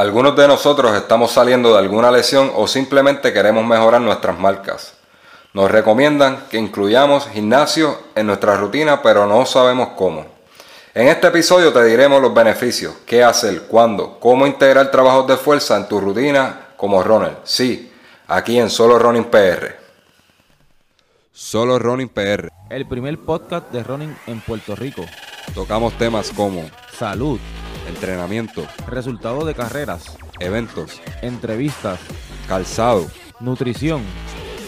Algunos de nosotros estamos saliendo de alguna lesión o simplemente queremos mejorar nuestras marcas. Nos recomiendan que incluyamos gimnasio en nuestra rutina, pero no sabemos cómo. En este episodio te diremos los beneficios, qué hacer, cuándo, cómo integrar trabajos de fuerza en tu rutina como runner. Sí, aquí en Solo Running PR. Solo Running PR. El primer podcast de running en Puerto Rico. Tocamos temas como Salud, entrenamiento, resultados de carreras, eventos, entrevistas, calzado nutrición.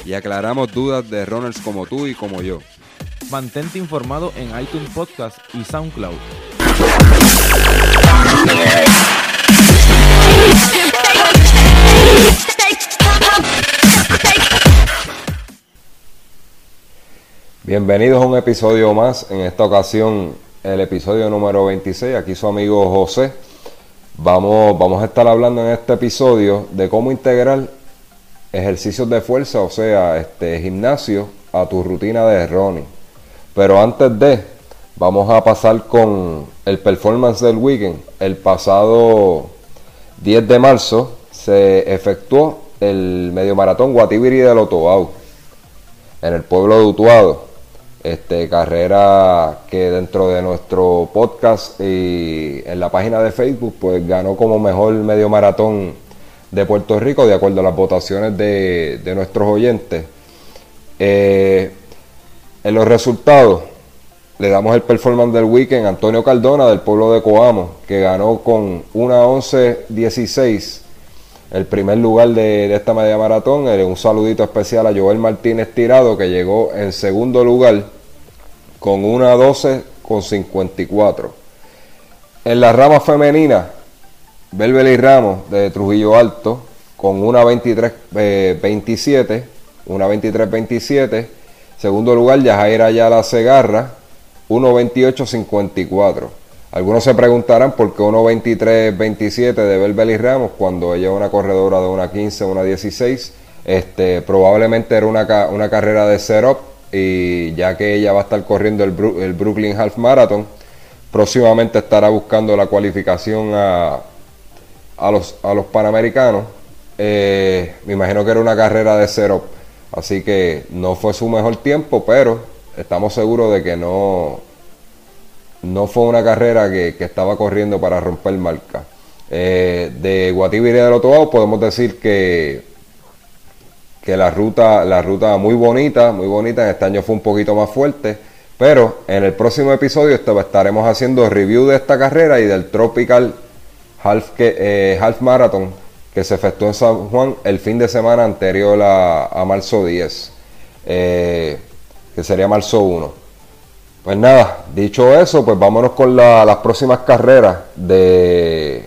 y aclaramos dudas de runners como tú y como yo. Mantente informado en iTunes Podcast y SoundCloud. Bienvenidos a un episodio más, en esta ocasión el episodio número 26, aquí su amigo José. Vamos, vamos a estar hablando en este episodio de cómo integrar ejercicios de fuerza, o sea, este gimnasio, a tu rutina de running. Pero antes de, vamos a pasar con el performance del weekend. El pasado 10 de marzo se efectuó el medio maratón Guatibiri del Otobao en el pueblo de Utuado. Este, carrera que dentro de nuestro podcast y en la página de Facebook, pues ganó como mejor medio maratón de Puerto Rico, de acuerdo a las votaciones de, de nuestros oyentes. Eh, en los resultados, le damos el performance del weekend Antonio Cardona del pueblo de Coamo, que ganó con una 11-16 el primer lugar de, esta media maratón. Eh, Un saludito especial a Joel Martínez Tirado, que llegó en segundo lugar con una 12 con 54. En la rama femenina, Belbeli Ramos de Trujillo Alto con una 23 eh, 27, una 23 27. Segundo lugar, Yajaira Ayala Segarra, 1.28 54. Algunos se preguntarán por qué 1.23 27 de Belbeli Ramos cuando ella es una corredora de una 15, una 16. Este, probablemente era una, una carrera de setup y ya que ella va a estar corriendo el, el Brooklyn Half Marathon, próximamente estará buscando la cualificación a, a los, a los Panamericanos. Eh, me imagino que era una carrera de cero, así que no fue su mejor tiempo, pero estamos seguros de que no, no fue una carrera que, estaba corriendo para romper marca. Eh, de Guatibiri del Otobao podemos decir que, que la ruta, la ruta muy bonita, muy bonita, en este año fue un poquito más fuerte, pero en el próximo episodio este- estaremos haciendo review de esta carrera y del Tropical Half, eh, Half Marathon que se efectuó en San Juan el fin de semana anterior a, a marzo 10, eh, que sería marzo 1. Pues nada, dicho eso, pues vámonos con la- las próximas carreras de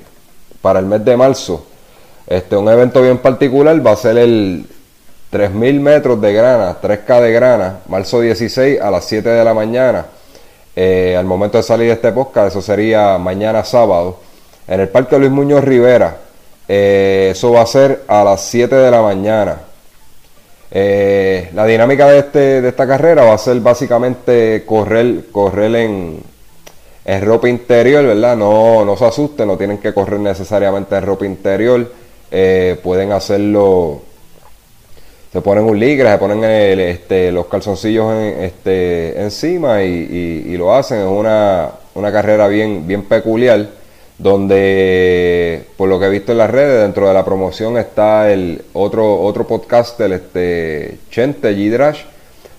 para el mes de marzo. Este, un evento bien particular va a ser el 3000 metros de grana, 3K de grana, marzo 16 a las 7 de la mañana. Eh, al momento de salir de este podcast, eso sería mañana sábado, en el Parque Luis Muñoz Rivera. Eh, eso va a ser a las 7 de la mañana. Eh, la dinámica de, este, de esta carrera va a ser básicamente correr, correr en, en ropa interior, ¿verdad? No, no se asusten, no tienen que correr necesariamente en ropa interior. Eh, pueden hacerlo, se ponen un ligre, se ponen el, este, los calzoncillos en- este, encima y, y- y lo hacen. Es una, una carrera bien, bien peculiar, donde, por lo que he visto en las redes, dentro de la promoción está el otro, otro podcaster, este, Chente Gidrash.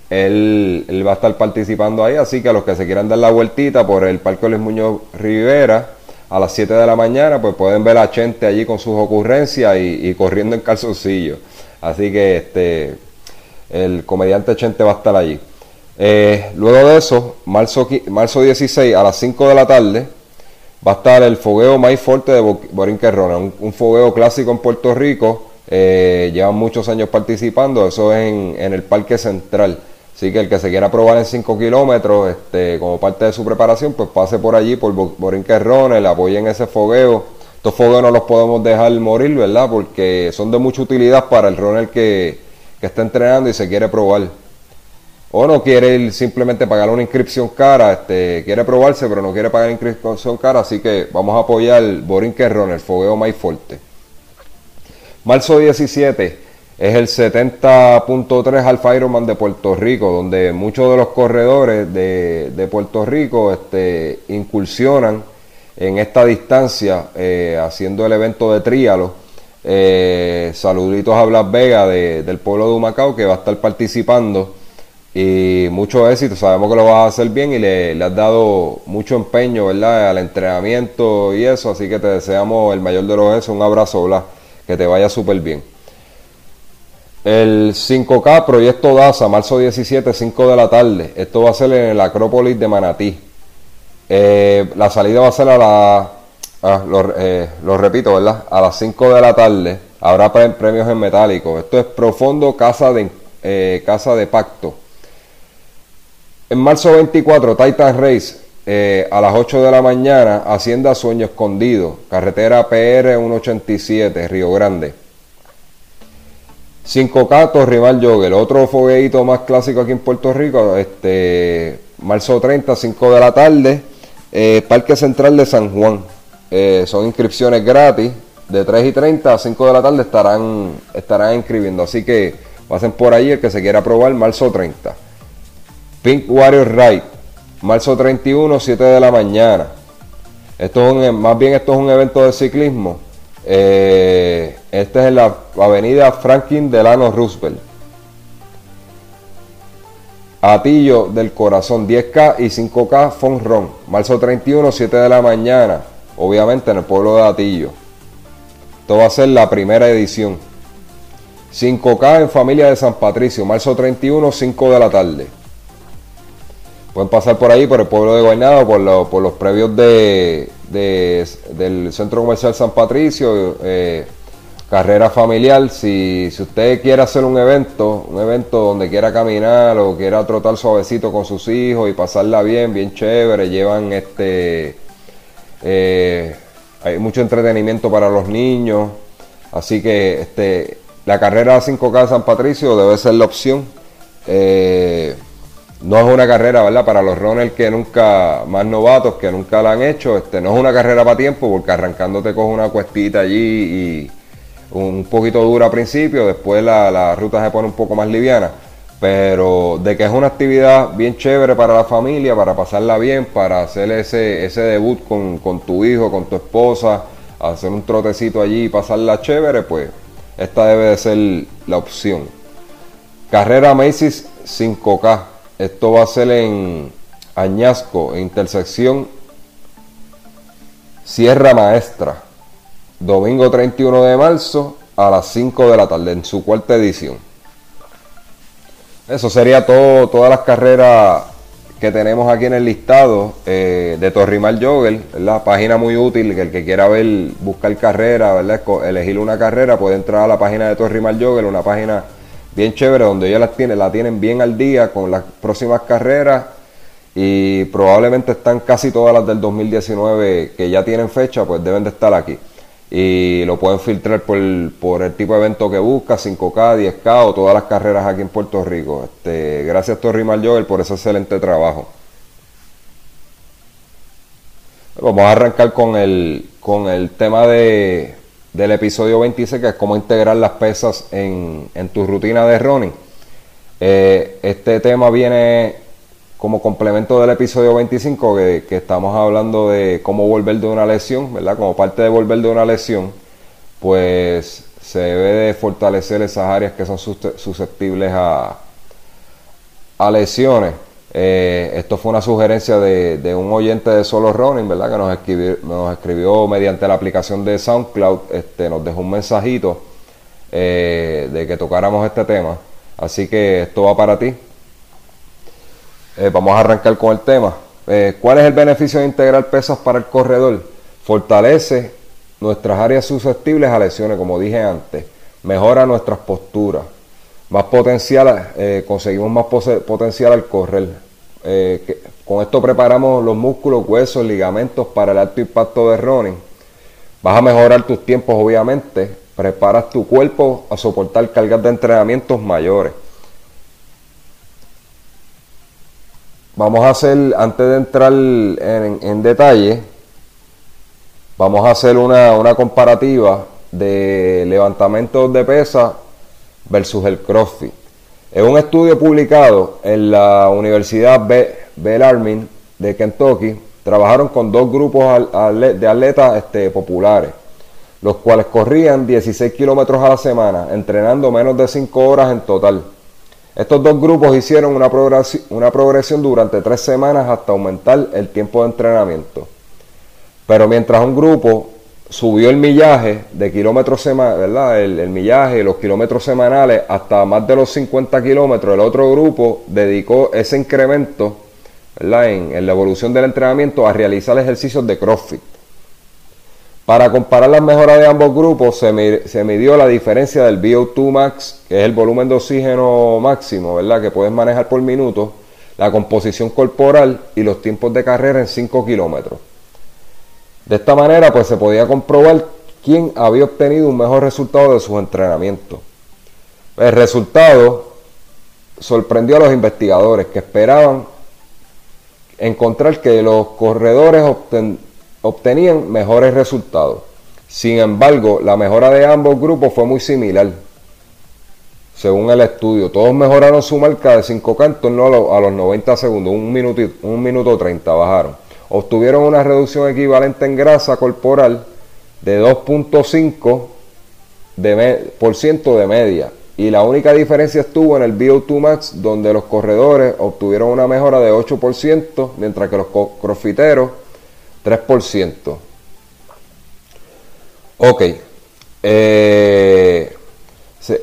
Él, él va a estar participando ahí, así que a los que se quieran dar la vueltita por el Parque Luis Muñoz Rivera a las 7 de la mañana, pues pueden ver a Chente allí con sus ocurrencias y, corriendo en calzoncillo. Así que este el comediante Chente va a estar allí. Eh, luego de eso, marzo, marzo 16 a las 5 de la tarde, va a estar el fogueo más fuerte de Bo- Borinquerrona, un, un fogueo clásico en Puerto Rico. eh, llevan muchos años participando, eso es en, el Parque Central. Así que el que se quiera probar en 5 kilómetros, este, como parte de su preparación, pues pase por allí, por Bo- Borinquerrona, le apoyen ese fogueo. Estos fogueos no los podemos dejar morir, ¿verdad? Porque son de mucha utilidad para el runner que, que está entrenando y se quiere probar. O no quiere ir simplemente pagar una inscripción cara, este, quiere probarse pero no quiere pagar inscripción cara, así que vamos a apoyar Borinque Ron, el fogueo más fuerte. Marzo 17 es el 70.3 Alfa Ironman de Puerto Rico, donde muchos de los corredores de, Puerto Rico este, incursionan en esta distancia eh, haciendo el evento de tríalo. Eh, saluditos a Blas Vega del pueblo de Humacao que va a estar participando y mucho éxito, sabemos que lo vas a hacer bien y le, has dado mucho empeño ¿verdad? al entrenamiento y eso, así que te deseamos el mayor de los besos, un abrazo Blas, que te vaya súper bien. El 5K, Proyecto DASA, marzo 17, 5 de la tarde. Esto va a ser en el Acrópolis de Manatí. Eh, la salida va a ser a la. Ah, eh, lo, repito, ¿verdad? A las 5 de la tarde. Habrá premios en metálico. Esto es Profundo Casa de, eh, Casa de Pacto. En marzo 24, Titan Race. a las 8 de la mañana, Hacienda Sueño Escondido, carretera PR 187, Río Grande. 5K Rival Jogger, otro fogueito más clásico aquí en Puerto Rico, este marzo 30, 5 de la tarde, eh, Parque Central de San Juan. Eh, son inscripciones gratis, de 3 y 30 a 5 de la tarde estarán, estarán inscribiendo, así que pasen por ahí el que se quiera probar, marzo 30. Pink Warrior Ride, marzo 31, 7 de la mañana. Esto es más bien esto es un evento de ciclismo eh, esta es en la avenida Franklin Delano Roosevelt. Atillo del Corazón 10K y 5K Fonron. Marzo 31, 7 de la mañana. Obviamente en el pueblo de Atillo. Esto va a ser la primera edición. 5K en familia de San Patricio. Marzo 31, 5 de la tarde. Pueden pasar por ahí, por el pueblo de Guaynado, por, por los previos de, del Centro Comercial San Patricio, eh, carrera familiar. Si, si usted quiere hacer un evento, un evento donde quiera caminar o quiera trotar suavecito con sus hijos y pasarla bien, bien chévere, llevan este. Eh, hay mucho entretenimiento para los niños. Así que este, la carrera 5K de San Patricio debe ser la opción. Eh, no es una carrera, ¿verdad? Para los runners que nunca, más novatos, que nunca la han hecho, este, no es una carrera para tiempo, porque arrancando te coge una cuestita allí y un poquito dura al principio, después la, ruta se pone un poco más liviana. Pero de que es una actividad bien chévere para la familia, para pasarla bien, para hacer ese, ese debut con, con tu hijo, con tu esposa, hacer un trotecito allí y pasarla chévere, pues esta debe de ser la opción. Carrera Macy's 5K esto va a ser en Añasco, intersección Sierra Maestra, domingo 31 de marzo a las 5 de la tarde, en su cuarta edición. Eso sería todo, todas las carreras que tenemos aquí en el listado eh, de Torrimal Jogger, la página muy útil, que el que quiera ver, buscar carrera, ¿verdad? elegir una carrera, puede entrar a la página de Torrimal Jogger, una página bien chévere, donde ellos las tienen, la tienen bien al día con las próximas carreras y probablemente están casi todas las del 2019 que ya tienen fecha, pues deben de estar aquí. Y lo pueden filtrar por, por el tipo de evento que busca, 5K, 10K o todas las carreras aquí en Puerto Rico. Este, gracias Torri Joel por ese excelente trabajo. Vamos a arrancar con el, con el tema de, del episodio 26, que es cómo integrar las pesas en, tu rutina de running. Eh, este tema viene como complemento del episodio 25, que, estamos hablando de cómo volver de una lesión, ¿verdad? Como parte de volver de una lesión, pues se debe de fortalecer esas áreas que son susceptibles a, a lesiones. Eh, esto fue una sugerencia de, un oyente de Solo Running, ¿verdad? Que nos escribió, mediante la aplicación de SoundCloud, este, nos dejó un mensajito eh, de que tocáramos este tema. Así que esto va para ti. Eh, vamos a arrancar con el tema. ¿Cuál es el beneficio de integrar pesas para el corredor? Fortalece nuestras áreas susceptibles a lesiones, como dije antes. Mejora nuestras posturas más potencial, conseguimos más potencial al correr. Eh, con esto preparamos los músculos, huesos, ligamentos para el alto impacto de running. Vas a mejorar tus tiempos, obviamente. Preparas tu cuerpo a soportar cargas de entrenamientos mayores. vamos a hacer, antes de entrar en, detalle, vamos a hacer una, una comparativa de levantamientos de pesa versus el CrossFit. Es un estudio publicado en la Universidad Bellarmine de Kentucky. Trabajaron con dos grupos de atletas este, populares, los cuales corrían 16 kilómetros a la semana, entrenando menos de 5 horas en total. Estos dos grupos hicieron una una progresión durante tres semanas hasta aumentar el tiempo de entrenamiento. Pero mientras un grupo subió el millaje de kilómetros semanales, ¿verdad? El, millaje, los kilómetros semanales hasta más de los 50 kilómetros. El otro grupo dedicó ese incremento, ¿verdad? En, la evolución del entrenamiento a realizar ejercicios de CrossFit. Para comparar las mejoras de ambos grupos se, se midió la diferencia del VO2 max, que es el volumen de oxígeno máximo, ¿verdad? Que puedes manejar por minuto, la composición corporal y los tiempos de carrera en 5 kilómetros. De esta manera, pues se podía comprobar quién había obtenido un mejor resultado de sus entrenamientos. El resultado sorprendió a los investigadores que esperaban encontrar que los corredores obtenían mejores resultados. Sin embargo, la mejora de ambos grupos fue muy similar. Según el estudio, todos mejoraron su marca de 5K en torno a, los 90 segundos, un minuto, un minuto 30 bajaron obtuvieron una reducción equivalente en grasa corporal de 2.5% de, de media. Y la única diferencia estuvo en el VO2 Max, donde los corredores obtuvieron una mejora de 8%, mientras que los crossfiteros 3%. Ok. Eh,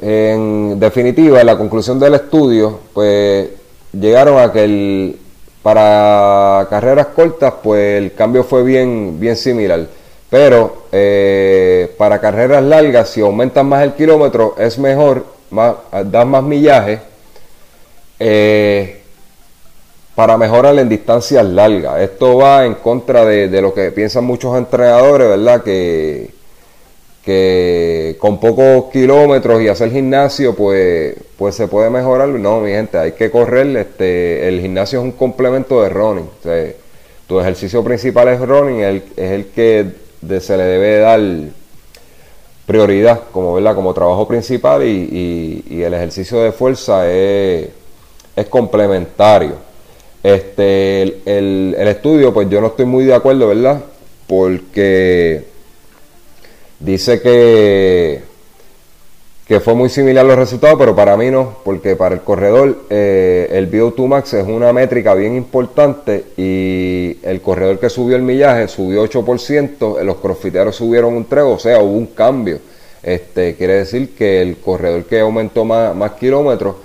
en definitiva, la conclusión del estudio, pues llegaron a que el, para carreras cortas, pues el cambio fue bien, bien similar. Pero eh, para carreras largas, si aumentas más el kilómetro, es mejor, más, das más millaje eh, para mejorar en distancias largas. Esto va en contra de, de lo que piensan muchos entrenadores, ¿verdad? Que, que con pocos kilómetros y hacer gimnasio, pues, pues se puede mejorar. No, mi gente, hay que correr. Este, el gimnasio es un complemento de running. tu ejercicio principal es running, es el que se le debe dar prioridad como, ¿verdad? como trabajo principal y, el ejercicio de fuerza es, complementario. Este, el, el estudio, pues yo no estoy muy de acuerdo, ¿verdad? Porque Dice que, que fue muy similar los resultados, pero para mí no, porque para el corredor eh, el VO2 Max es una métrica bien importante y el corredor que subió el millaje subió 8%, los crossfiteros subieron un 3, o sea, hubo un cambio. Este, quiere decir que el corredor que aumentó más, más kilómetros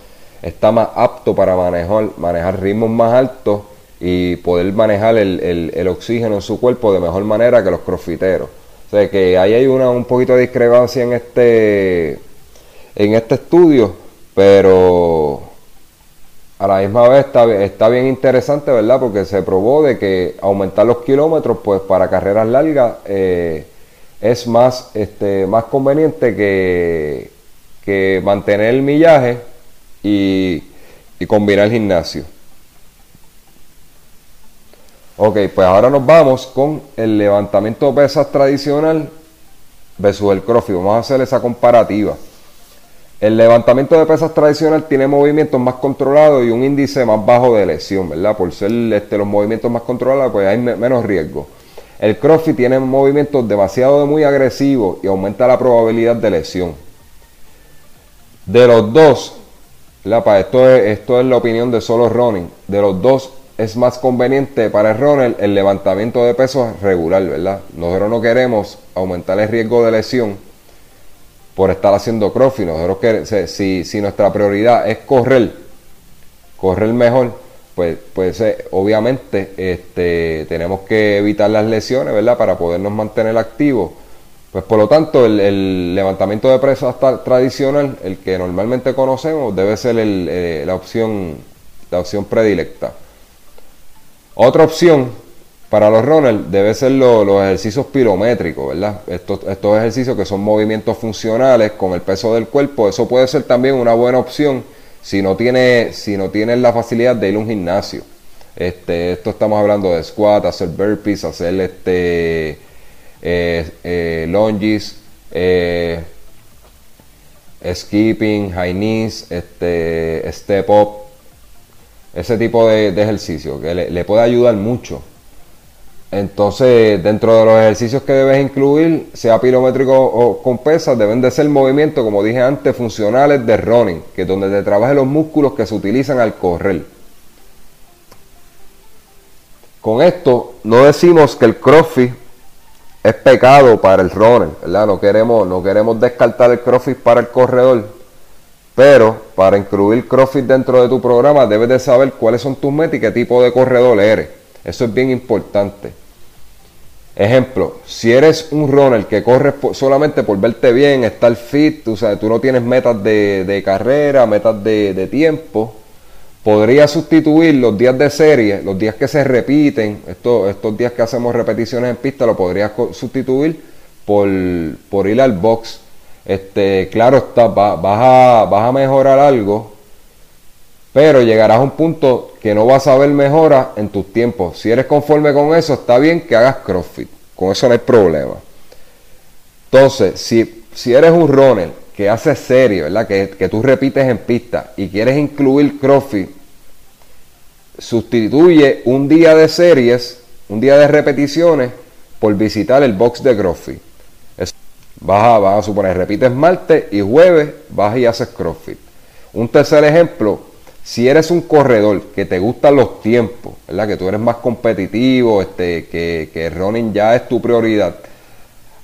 está más apto para manejar, manejar ritmos más altos y poder manejar el, el, el oxígeno en su cuerpo de mejor manera que los crossfiteros. O sea que ahí hay una, un poquito de discrepancia en este, en este estudio, pero a la misma vez está, está bien interesante, ¿verdad? Porque se probó de que aumentar los kilómetros, pues para carreras largas eh, es más, este, más conveniente que, que mantener el millaje y, y combinar el gimnasio. Ok, pues ahora nos vamos con el levantamiento de pesas tradicional versus el crossfit. Vamos a hacer esa comparativa. El levantamiento de pesas tradicional tiene movimientos más controlados y un índice más bajo de lesión, ¿verdad? Por ser este, los movimientos más controlados, pues hay menos riesgo. El crossfit tiene movimientos demasiado muy agresivos y aumenta la probabilidad de lesión. De los dos, esto es, esto es la opinión de solo running, de los dos es más conveniente para el el levantamiento de peso regular, ¿verdad? Nosotros no queremos aumentar el riesgo de lesión por estar haciendo crossfit. Nosotros queremos, si, si nuestra prioridad es correr, correr mejor, pues, pues eh, obviamente este, tenemos que evitar las lesiones, ¿verdad? Para podernos mantener activos. Pues por lo tanto, el, levantamiento de peso tradicional, el que normalmente conocemos, debe ser eh, la, opción, la opción predilecta. Otra opción para los runners debe ser los ejercicios pirométricos, ¿verdad? Estos, estos ejercicios que son movimientos funcionales con el peso del cuerpo, eso puede ser también una buena opción si no tiene, si no tienes la facilidad de ir a un gimnasio. Este, esto estamos hablando de squat, hacer burpees, hacer este, eh, eh, lunges, eh, skipping, high knees, este, step up, ese tipo de, ejercicio que le, puede ayudar mucho. Entonces, dentro de los ejercicios que debes incluir, sea pilométrico o con pesas, deben de ser movimientos, como dije antes, funcionales de running, que es donde te trabajen los músculos que se utilizan al correr. Con esto, no decimos que el crossfit es pecado para el runner, ¿verdad? No queremos, no queremos descartar el CrossFit para el corredor, pero para incluir CrossFit dentro de tu programa debes de saber cuáles son tus metas y qué tipo de corredor eres. Eso es bien importante. Ejemplo, si eres un runner que corres solamente por verte bien, estar fit, tú, sabes, tú no tienes metas de, carrera, metas de, tiempo, podría sustituir los días de serie, los días que se repiten, estos, estos días que hacemos repeticiones en pista, lo podrías sustituir por, por ir al box. Este, claro está, vas, a, vas a mejorar algo, pero llegarás a un punto que no vas a ver mejora en tus tiempos. Si eres conforme con eso, está bien que hagas CrossFit. Con eso no hay problema. Entonces, si, si eres un runner que hace serie, ¿verdad? Que, que tú repites en pista y quieres incluir CrossFit sustituye un día de series, un día de repeticiones, por visitar el box de CrossFit. Vas, a, vas a suponer, repites martes y jueves, vas y haces CrossFit. Un tercer ejemplo, si eres un corredor que te gustan los tiempos, ¿verdad? que tú eres más competitivo, este, que, que running ya es tu prioridad,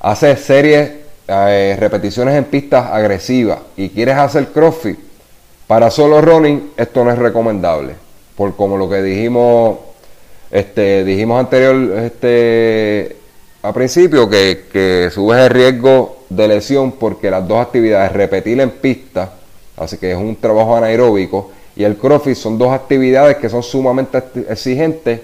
haces series, eh, repeticiones en pistas agresivas y quieres hacer CrossFit, para solo running esto no es recomendable por como lo que dijimos, este, dijimos anterior, este, a principio, que, que subes el riesgo de lesión porque las dos actividades, repetir en pista, así que es un trabajo anaeróbico, y el CrossFit son dos actividades que son sumamente exigentes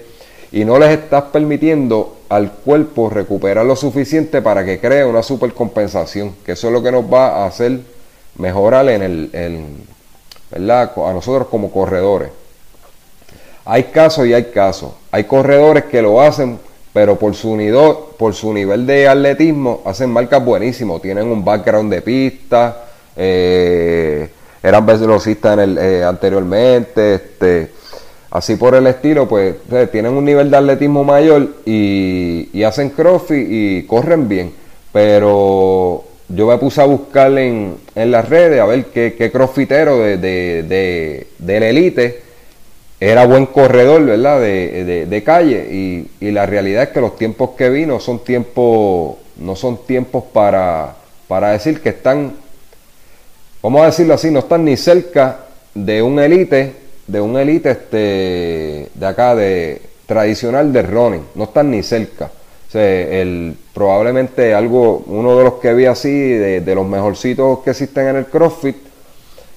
y no les estás permitiendo al cuerpo recuperar lo suficiente para que cree una supercompensación, que eso es lo que nos va a hacer mejorar en el, ¿verdad? a nosotros como corredores. Hay casos y hay casos. Hay corredores que lo hacen, pero por su, por su nivel de atletismo hacen marcas buenísimas. Tienen un background de pista, eh, eran velocistas en el, eh, anteriormente, este, así por el estilo, pues tienen un nivel de atletismo mayor y, hacen crossfit y corren bien. Pero yo me puse a buscar en, en las redes a ver qué, qué crossfitero de, de, de, de la elite era buen corredor, ¿verdad? De, de, calle y, y, la realidad es que los tiempos que vino son tiempos, no son tiempos para, para decir que están, vamos a decirlo así, no están ni cerca de un elite, de un elite este, de acá, de tradicional de running, no están ni cerca. El, probablemente algo, uno de los que vi así, de, de los mejorcitos que existen en el CrossFit,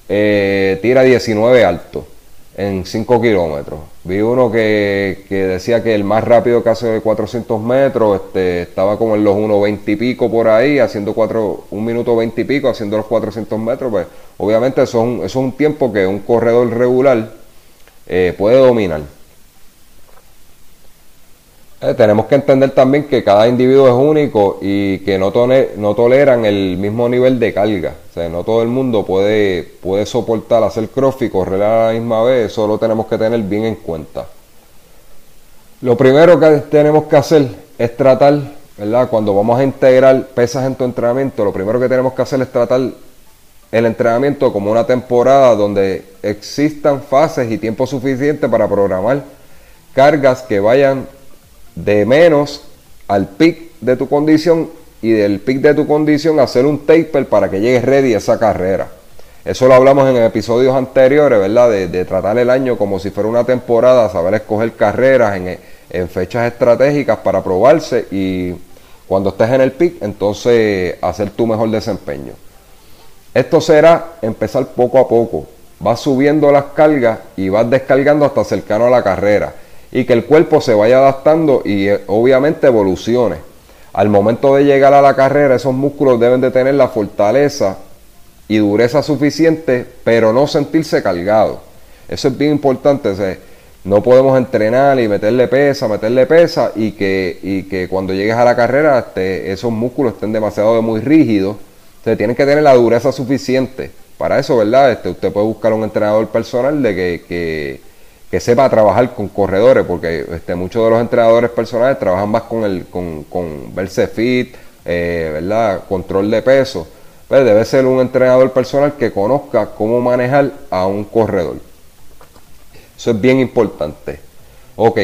eh, tira 19 alto en 5 kilómetros. Vi uno que, decía que el más rápido que hace 400 metros este, estaba como en los 1.20 y pico por ahí, haciendo 4, un minuto 20 y pico, haciendo los 400 metros. Pues obviamente eso es un, eso es un tiempo que un corredor regular eh, puede dominar. Eh, tenemos que entender también que cada individuo es único y que no, no toleran el mismo nivel de carga. O sea, no todo el mundo puede, puede soportar hacer crossfit y correr a la misma vez. Eso lo tenemos que tener bien en cuenta. Lo primero que tenemos que hacer es tratar, ¿verdad? Cuando vamos a integrar pesas en tu entrenamiento, lo primero que tenemos que hacer es tratar el entrenamiento como una temporada donde existan fases y tiempo suficiente para programar cargas que vayan de menos al pic de tu condición y del pic de tu condición hacer un taper para que llegues ready a esa carrera. Eso lo hablamos en episodios anteriores, ¿verdad? De, tratar el año como si fuera una temporada, saber escoger carreras en, en fechas estratégicas para probarse y cuando estés en el pic, entonces hacer tu mejor desempeño. Esto será empezar poco a poco. Vas subiendo las cargas y vas descargando hasta cercano a la carrera y que el cuerpo se vaya adaptando y eh, obviamente evolucione. Al momento de llegar a la carrera, esos músculos deben de tener la fortaleza y dureza suficiente, pero no sentirse cargados. Eso es bien importante. no podemos entrenar y meterle pesa, meterle pesa y que, y que cuando llegues a la carrera este, esos músculos estén demasiado muy rígidos. Entonces tienen que tener la dureza suficiente. Para eso, ¿verdad? Este, usted puede buscar un entrenador personal de que, sepa trabajar con corredores, porque este, muchos de los entrenadores personales trabajan más con, el, con, con verse fit, eh, ¿verdad? Control de peso. Pues debe ser un entrenador personal que conozca cómo manejar a un corredor. Eso es bien importante. Ok,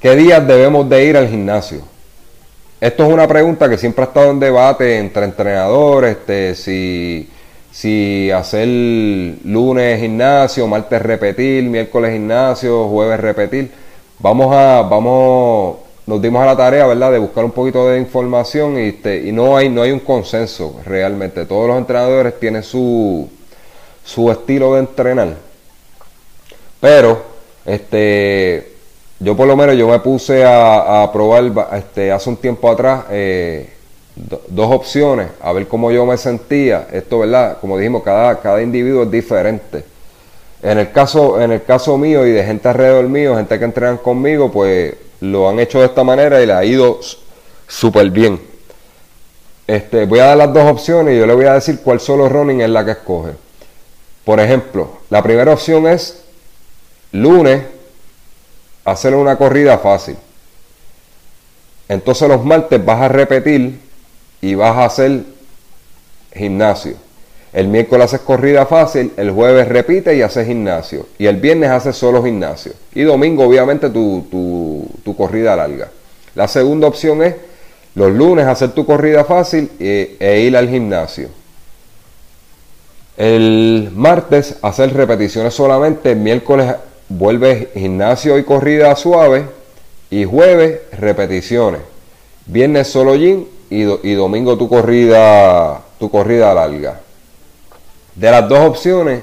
¿qué días debemos de ir al gimnasio? Esto es una pregunta que siempre ha estado en debate entre entrenadores, este, si, si hacer lunes gimnasio, martes repetir, miércoles gimnasio, jueves repetir. Vamos a, vamos, nos dimos a la tarea, ¿verdad?, de buscar un poquito de información y, este, y no, hay, no hay un consenso realmente. Todos los entrenadores tienen su, su estilo de entrenar. Pero, este, yo por lo menos yo me puse a, probar este, hace un tiempo atrás eh, dos opciones, a ver cómo yo me sentía. Esto, ¿verdad? Como dijimos, cada, cada individuo es diferente. En el caso, en el caso mío y de gente alrededor mío, gente que entrenan conmigo, pues lo han hecho de esta manera y le ha ido súper bien. Este, voy a dar las dos opciones y yo le voy a decir cuál solo running es la que escoge. Por ejemplo, la primera opción es Lunes, hacer una corrida fácil. Entonces los martes vas a repetir y vas a hacer gimnasio. El miércoles haces corrida fácil, el jueves repite y haces gimnasio. Y el viernes haces solo gimnasio. Y domingo obviamente tu, tu, corrida larga. La segunda opción es los lunes hacer tu corrida fácil e, e ir al gimnasio. El martes hacer repeticiones solamente, el miércoles vuelve gimnasio y corrida suave y jueves repeticiones. Viernes solo gym y, y, domingo tu corrida, tu corrida larga. De las dos opciones,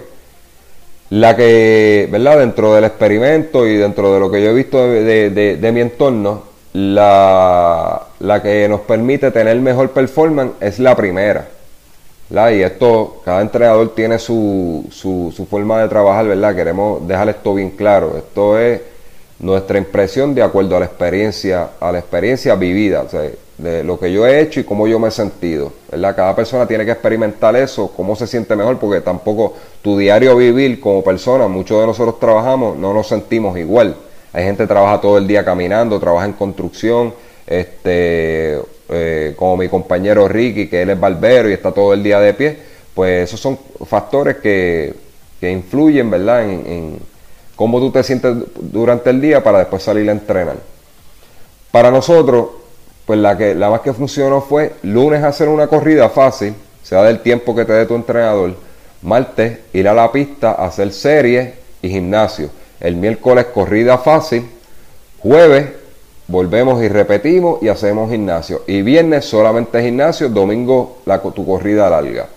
la que, ¿verdad? Dentro del experimento y dentro de lo que yo he visto de, mi entorno, la, la que nos permite tener mejor performance es la primera. Y esto, cada entrenador tiene su, su, forma de trabajar, ¿verdad? Queremos dejar esto bien claro. Esto es nuestra impresión de acuerdo a la experiencia, a la experiencia vivida, de lo que yo he hecho y cómo yo me he sentido, ¿verdad? Cada persona tiene que experimentar eso, cómo se siente mejor, porque tampoco tu diario vivir como persona, muchos de nosotros trabajamos, no nos sentimos igual. Hay gente que trabaja todo el día caminando, trabaja en construcción, este, eh, como mi compañero Ricky, que él es barbero y está todo el día de pie, pues esos son factores que, influyen, ¿verdad?, en, cómo tú te sientes durante el día para después salir a entrenar. Para nosotros, pues la, que, la más que funcionó fue lunes hacer una corrida fácil, sea del tiempo que te dé tu entrenador, martes ir a la pista, hacer series y gimnasio, el miércoles corrida fácil, jueves volvemos y repetimos y hacemos gimnasio. Y viernes solamente gimnasio, domingo la, tu corrida larga.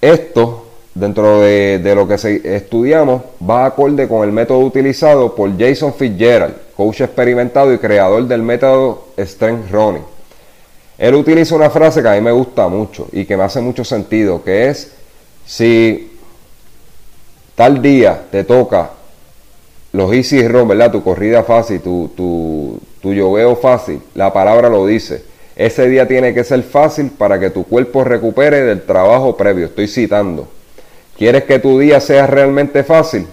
Esto, dentro de, lo que estudiamos, va acorde con el método utilizado por Jason Fitzgerald, coach experimentado y creador del método Strength Running. Él utiliza una frase que a mí me gusta mucho y que me hace mucho sentido, que es, si tal día te toca los easy run, ¿verdad? Tu corrida fácil, tu, tu, tu fácil, la palabra lo dice. Ese día tiene que ser fácil para que tu cuerpo recupere del trabajo previo. Estoy citando. ¿Quieres que tu día sea realmente fácil?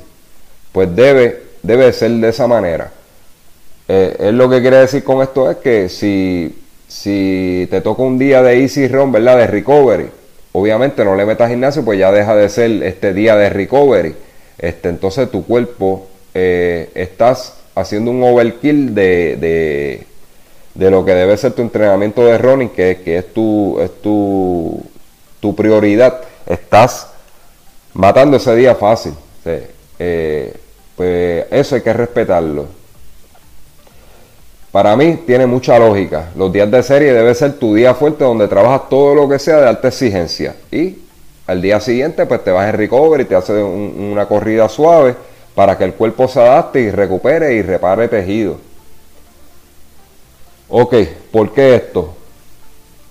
Pues debe, debe ser de esa manera. Eh, es lo que quiere decir con esto es que si, si te toca un día de easy run, ¿verdad? De recovery, obviamente no le metas gimnasio, pues ya deja de ser este día de recovery. Este, entonces tu cuerpo eh, estás haciendo un overkill de, de, lo que debe ser tu entrenamiento de running, que, que es, tu, es tu, tu, prioridad. Estás matando ese día fácil. Eh, pues eso hay que respetarlo. Para mí tiene mucha lógica. Los días de serie debe ser tu día fuerte donde trabajas todo lo que sea de alta exigencia. Y al día siguiente pues te vas en recovery, te haces una corrida suave para que el cuerpo se adapte y recupere y repare tejido. Ok, ¿por qué esto?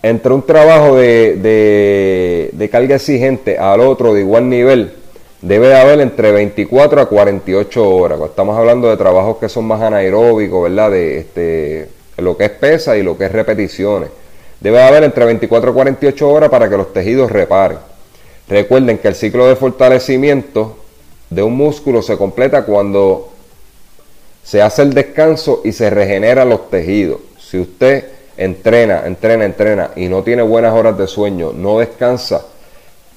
Entre un trabajo de, de, carga exigente al otro de igual nivel, debe de haber entre 24 a 48 horas. Estamos hablando de trabajos que son más anaeróbicos, ¿verdad? De este, lo que es pesa y lo que es repeticiones. Debe de haber entre 24 a 48 horas para que los tejidos reparen. Recuerden que el ciclo de fortalecimiento de un músculo se completa cuando se hace el descanso y se regeneran los tejidos. Si usted entrena, entrena, entrena y no tiene buenas horas de sueño, no descansa,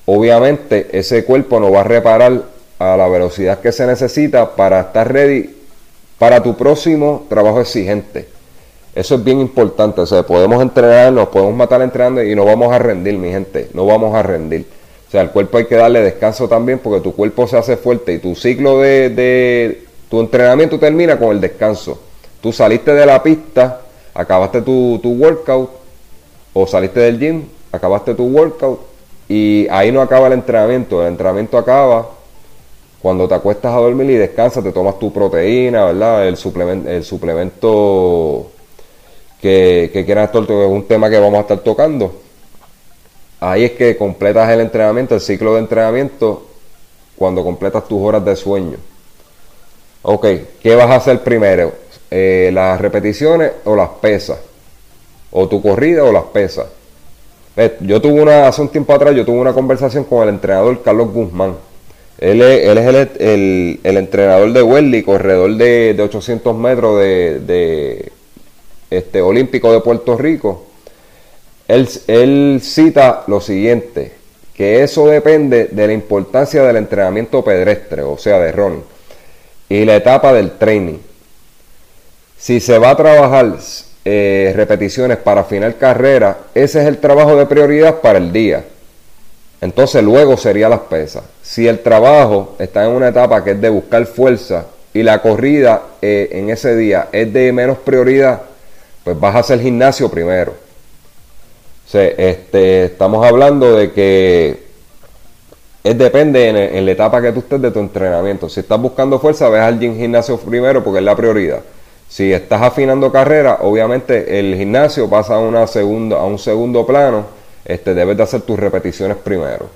obviamente ese cuerpo no va a reparar a la velocidad que se necesita para estar ready para tu próximo trabajo exigente. Eso es bien importante. O sea, podemos entrenar, nos podemos matar entrenando y no vamos a rendir, mi gente. No vamos a rendir. O sea, al cuerpo hay que darle descanso también porque tu cuerpo se hace fuerte y tu ciclo de, de tu entrenamiento termina con el descanso. Tú saliste de la pista, acabaste tu, tu workout o saliste del gym, acabaste tu workout y ahí no acaba el entrenamiento, el entrenamiento acaba cuando te acuestas a dormir y descansas, te tomas tu proteína, ¿verdad? El suplemento, el suplemento que, que quieras estar, es un tema que vamos a estar tocando. Ahí es que completas el entrenamiento, el ciclo de entrenamiento, cuando completas tus horas de sueño. Ok, ¿qué vas a hacer primero? Eh, ¿Las repeticiones o las pesas? ¿O tu corrida o las pesas? Yo tuve una, hace un tiempo atrás, yo tuve una conversación con el entrenador Carlos Guzmán. Él es, el, el, entrenador de Welly, corredor de, de 800 metros de, de, este, olímpico de Puerto Rico. Él, él cita lo siguiente, que eso depende de la importancia del entrenamiento pedestre, o sea, de running, y la etapa del training. Si se va a trabajar eh, repeticiones para final carrera, ese es el trabajo de prioridad para el día. Entonces luego sería las pesas. Si el trabajo está en una etapa que es de buscar fuerza y la corrida eh, en ese día es de menos prioridad, pues vas a hacer gimnasio primero. O este, estamos hablando de que es depende en, la etapa que tú estés de tu entrenamiento. Si estás buscando fuerza, ve al gimnasio primero porque es la prioridad. Si estás afinando carrera, obviamente el gimnasio pasa a, una segunda, a un segundo plano. Este, debes de hacer tus repeticiones primero.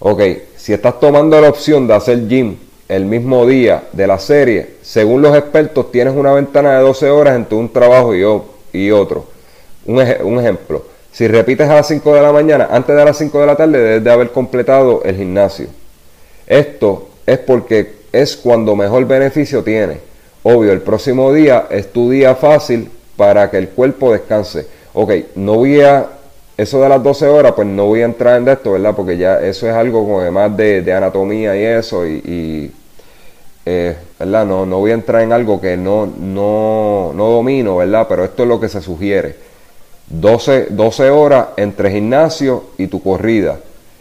Ok, si estás tomando la opción de hacer gym el mismo día de la serie, según los expertos tienes una ventana de 12 horas entre un trabajo y, otro. Un, un, ejemplo, si repites a las 5 de la mañana, antes de las 5 de la tarde debes de haber completado el gimnasio. Esto es porque es cuando mejor beneficio tiene. Obvio, el próximo día es tu día fácil para que el cuerpo descanse. Ok, no voy a, eso de las 12 horas, pues no voy a entrar en esto, ¿verdad? Porque ya eso es algo como más de, anatomía y eso, y, eh, ¿verdad? No, no voy a entrar en algo que no, no, no domino, ¿verdad? Pero esto es lo que se sugiere. 12, 12 horas entre gimnasio y tu corrida.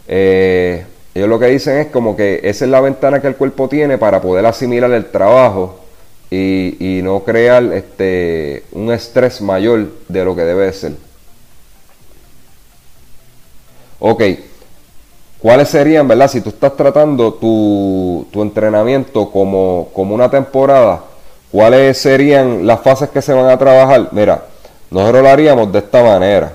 Eh, ellos lo que dicen es como que esa es la ventana que el cuerpo tiene para poder asimilar el trabajo y, no crear este, un estrés mayor de lo que debe ser. Ok, ¿cuáles serían, verdad? Si tú estás tratando tu, tu entrenamiento como, como una temporada, ¿cuáles serían las fases que se van a trabajar? Mira, nosotros lo haríamos de esta manera.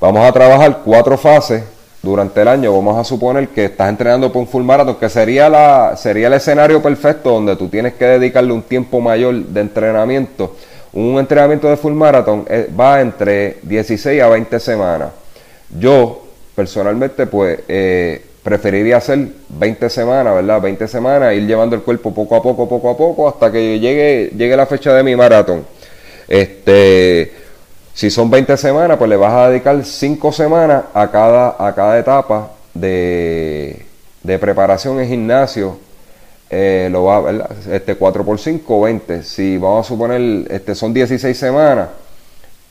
Vamos a trabajar cuatro fases durante el año, vamos a suponer que estás entrenando por un full marathon, que sería, la, sería el escenario perfecto donde tú tienes que dedicarle un tiempo mayor de entrenamiento. Un entrenamiento de full marathon eh, va entre 16 a 20 semanas. Yo, personalmente, pues eh, preferiría hacer 20 semanas, ¿verdad? 20 semanas, ir llevando el cuerpo poco a poco, poco a poco, hasta que llegue, llegue la fecha de mi maratón. Este si son 20 semanas, pues le vas a dedicar 5 semanas a cada, a cada etapa de, preparación en gimnasio. Eh, lo va, Este 4 por 5, 20. Si vamos a suponer, este son 16 semanas,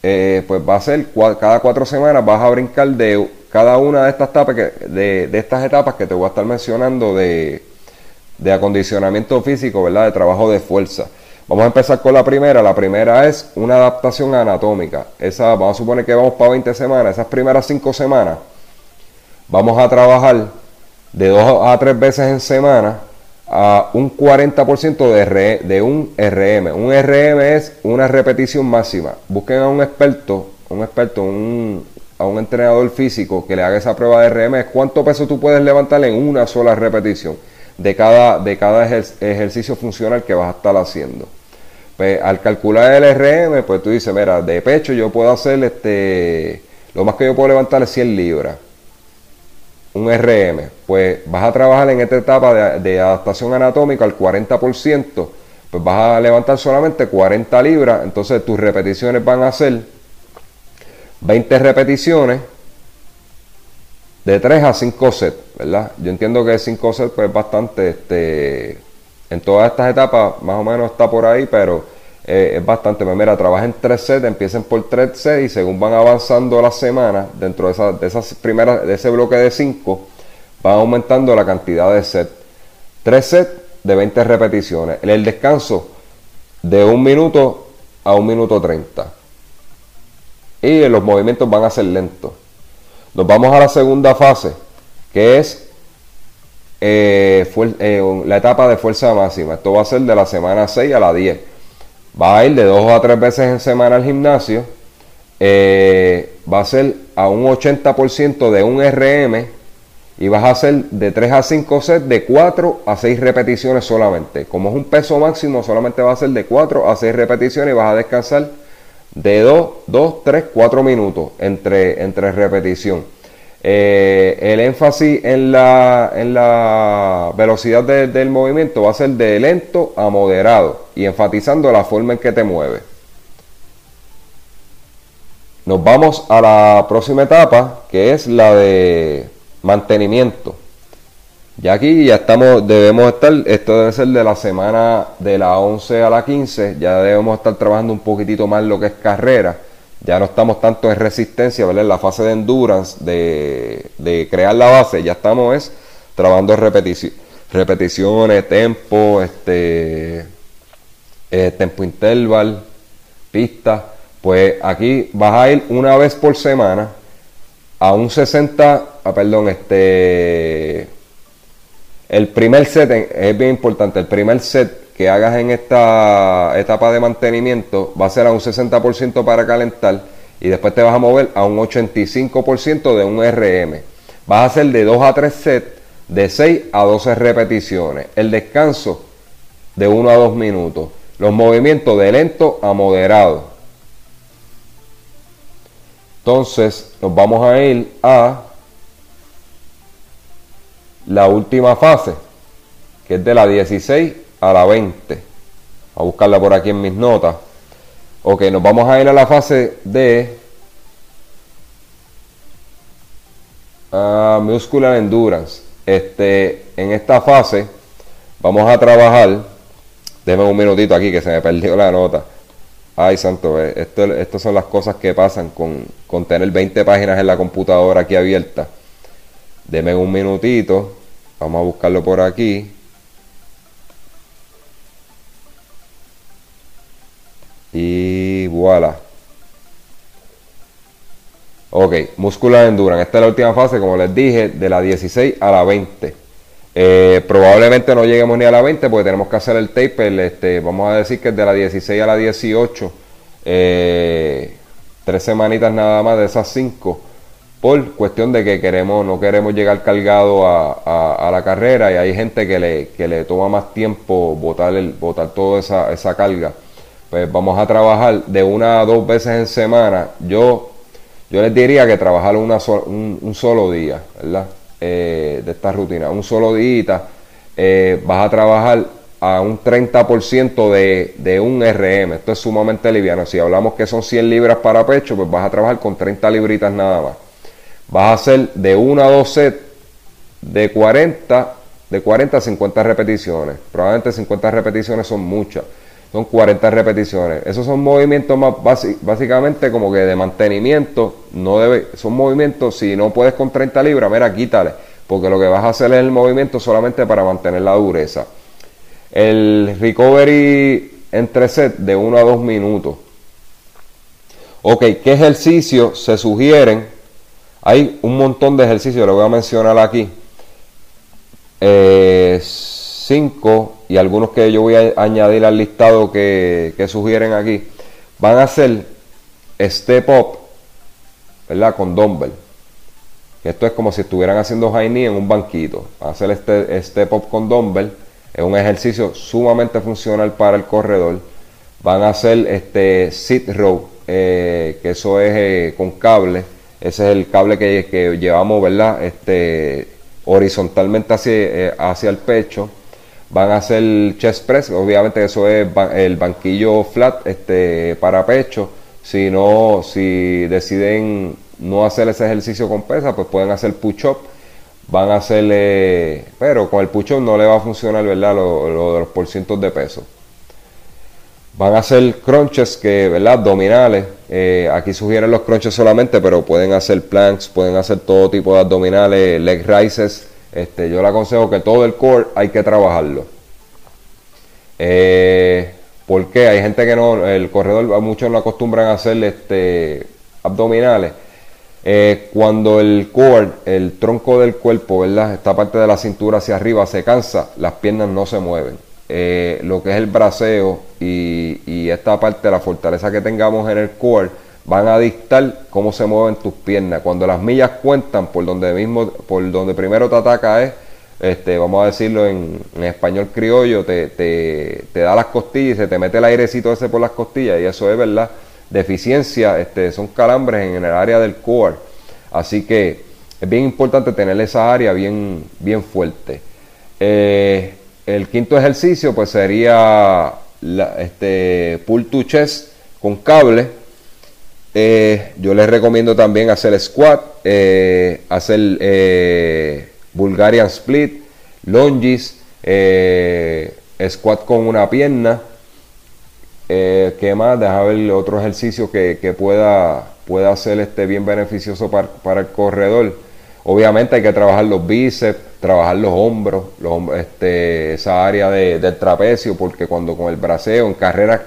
eh, pues va a ser cada 4 semanas vas a brincar de cada una de estas etapas que, de, de estas etapas que te voy a estar mencionando de, de acondicionamiento físico, ¿verdad? De trabajo de fuerza. Vamos a empezar con la primera. La primera es una adaptación anatómica. Esa, vamos a suponer que vamos para 20 semanas. Esas primeras 5 semanas vamos a trabajar de 2 a 3 veces en semana a un 40% de, de un RM. Un RM es una repetición máxima. Busquen a un experto, un experto, un, a un entrenador físico que le haga esa prueba de RM cuánto peso tú puedes levantar en una sola repetición de cada, de cada ejercicio funcional que vas a estar haciendo. Pues, al calcular el RM, pues tú dices, mira, de pecho yo puedo hacer este, lo más que yo puedo levantar es 100 libras. Un RM, pues vas a trabajar en esta etapa de, adaptación anatómica al 40%, pues vas a levantar solamente 40 libras, entonces tus repeticiones van a ser 20 repeticiones de 3 a 5 sets, ¿verdad? Yo entiendo que 5 sets pues bastante, este, en todas estas etapas más o menos está por ahí, pero eh, es bastante. Pues mira, trabajen 3 sets, empiecen por 3 sets y según van avanzando las semanas, dentro de, esa, de esas primeras, de ese bloque de 5, van aumentando la cantidad de sets. 3 sets de 20 repeticiones. El descanso de 1 minuto a 1 minuto 30. Y los movimientos van a ser lentos. Nos vamos a la segunda fase, que es eh, eh, la etapa de fuerza máxima. Esto va a ser de la semana 6 a la 10. Va a ir de 2 a 3 veces en semana al gimnasio. Eh, va a ser a un 80% de un RM y vas a hacer de 3 a 5 sets de 4 a 6 repeticiones solamente. Como es un peso máximo, solamente va a ser de 4 a 6 repeticiones y vas a descansar de 2, 2, 3, 4 minutos entre, entre repetición. Eh, el énfasis en la, en la velocidad del movimiento va a ser de lento a moderado y enfatizando la forma en que te mueves. Nos vamos a la próxima etapa que es la de mantenimiento. Ya aquí ya estamos, debemos estar, esto debe ser de la semana de la 11 a la 15, ya debemos estar trabajando un poquitito más lo que es carrera. Ya no estamos tanto en resistencia, ¿verdad? En la fase de endurance, de, crear la base, ya estamos es trabajando repeticiones, tempo, este, eh, tempo interval, pista. Pues aquí vas a ir una vez por semana a un 60, ah, perdón, este el primer set es bien importante. El primer set que hagas en esta etapa de mantenimiento va a ser a un 60% para calentar y después te vas a mover a un 85% de un RM. Vas a hacer de 2 a 3 sets de 6 a 12 repeticiones. El descanso de 1 a 2 minutos. Los movimientos de lento a moderado. Entonces nos vamos a ir a la última fase, que es de la 16 a la 20. A buscarla por aquí en mis notas. Ok, nos vamos a ir a la fase de uh, Muscular Endurance. Este, en esta fase vamos a trabajar. Déjame un minutito aquí que se me perdió la nota. Ay, santo, eh, esto, estas son las cosas que pasan con, con tener 20 páginas en la computadora aquí abierta. Deme un minutito. Vamos a buscarlo por aquí. Y voilà. Ok, muscular endurance. Esta es la última fase, como les dije, de la 16 a la 20. Eh, probablemente no lleguemos ni a la 20 porque tenemos que hacer el taper. Este, vamos a decir que es de la 16 a la 18. Eh, tres semanitas nada más de esas cinco por cuestión de que queremos, no queremos llegar cargado a, la carrera y hay gente que le, que le toma más tiempo botar, el, botar toda esa, esa carga. Pues vamos a trabajar de una a dos veces en semana. Yo, yo les diría que trabajar una un, solo día, ¿verdad? Eh, de esta rutina. Un solo día eh, vas a trabajar a un 30% de, de un RM. Esto es sumamente liviano. Si hablamos que son 100 libras para pecho, pues vas a trabajar con 30 libritas nada más vas a hacer de 1 a 2 sets de 40, de 40 a 50 repeticiones. Probablemente 50 repeticiones son muchas. Son 40 repeticiones. Esos son movimientos más básicamente como que de mantenimiento. No debe, son movimientos, si no puedes con 30 libras, mira, quítale. Porque lo que vas a hacer es el movimiento solamente para mantener la dureza. El recovery entre sets de 1 a 2 minutos. Ok, ¿qué ejercicios se sugieren hay un montón de ejercicios, lo voy a mencionar aquí. Eh, cinco y algunos que yo voy a añadir al listado que, sugieren aquí. Van a ser step up, ¿verdad? Con dumbbell. Esto es como si estuvieran haciendo high en un banquito. Hacer este, este pop con dumbbell es un ejercicio sumamente funcional para el corredor. Van a hacer este sit row, eh, que eso es eh, con cable. Ese es el cable que, que llevamos, ¿verdad? Este, horizontalmente hacia, eh, hacia el pecho. Van a hacer chest press, obviamente eso es el banquillo flat este, para pecho. Si no, si deciden no hacer ese ejercicio con pesa, pues pueden hacer push-up. Van a hacerle, pero con el push-up no le va a funcionar, ¿verdad? Lo, de los porcientos de peso. Van a hacer crunches que, ¿verdad? Abdominales. Eh, aquí sugieren los crunches solamente, pero pueden hacer planks, pueden hacer todo tipo de abdominales, leg rises. Este, yo le aconsejo que todo el core hay que trabajarlo. Eh, ¿Por qué? Hay gente que no, el corredor, muchos no acostumbran hacer este, abdominales. Eh, cuando el core, el tronco del cuerpo, ¿verdad? Esta parte de la cintura hacia arriba se cansa, las piernas no se mueven. Eh, lo que es el braceo y, esta parte la fortaleza que tengamos en el core van a dictar cómo se mueven tus piernas. Cuando las millas cuentan por donde mismo, por donde primero te ataca es, este, vamos a decirlo en, español criollo, te, te, da las costillas y se te mete el airecito ese por las costillas y eso es verdad deficiencia, este, son calambres en el área del core. Así que es bien importante tener esa área bien, bien fuerte. Eh, el quinto ejercicio pues sería este, pull to chest con cable. Eh, yo les recomiendo también hacer squat, eh, hacer Bulgarian split, lunges, squat con una pierna, eh, ¿Qué más? Deja ver otro ejercicio que, pueda, pueda ser este bien beneficioso para, el corredor. Obviamente hay que trabajar los bíceps, trabajar los hombros, los, este, esa área del trapecio, porque cuando con el braceo en carreras,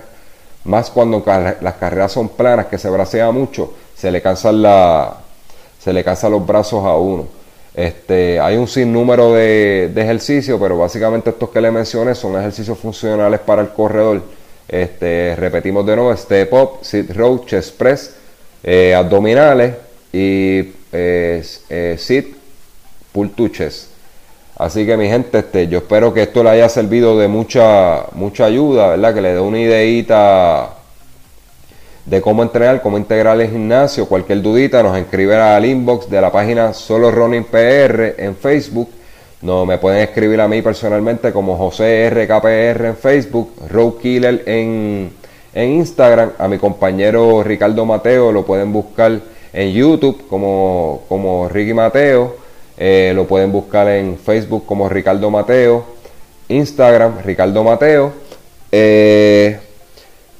más cuando las carreras son planas, que se bracea mucho, se le cansan, la, se le cansan los brazos a uno. Este, hay un sinnúmero de, de ejercicios, pero básicamente estos que le mencioné son ejercicios funcionales para el corredor este, repetimos de nuevo, step up, sit row, chest press, eh, abdominales y eh, eh, sit pull to chest. Así que mi gente, este, yo espero que esto le haya servido de mucha, mucha ayuda, ¿verdad? Que le dé una ideita de cómo entrenar, cómo integrar el gimnasio. Cualquier dudita nos escribe al inbox de la página Solo Running PR en Facebook no, me pueden escribir a mí personalmente como José RKPR en Facebook, Road Killer en, Instagram, a mi compañero Ricardo Mateo lo pueden buscar en YouTube como, como Ricky Mateo, eh, lo pueden buscar en Facebook como Ricardo Mateo, Instagram Ricardo Mateo. Eh,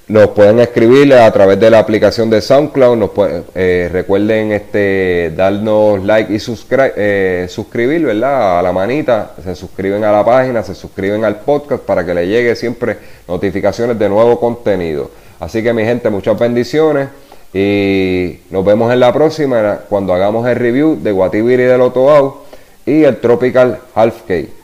nos pueden escribir a través de la aplicación de SoundCloud. Nos eh, recuerden este, darnos like y eh, suscribir, ¿verdad? A la manita. Se suscriben a la página, se suscriben al podcast para que le llegue siempre notificaciones de nuevo contenido. Así que mi gente, muchas bendiciones. Y nos vemos en la próxima cuando hagamos el review de Guatibiri del Otoau y el Tropical Half Cake.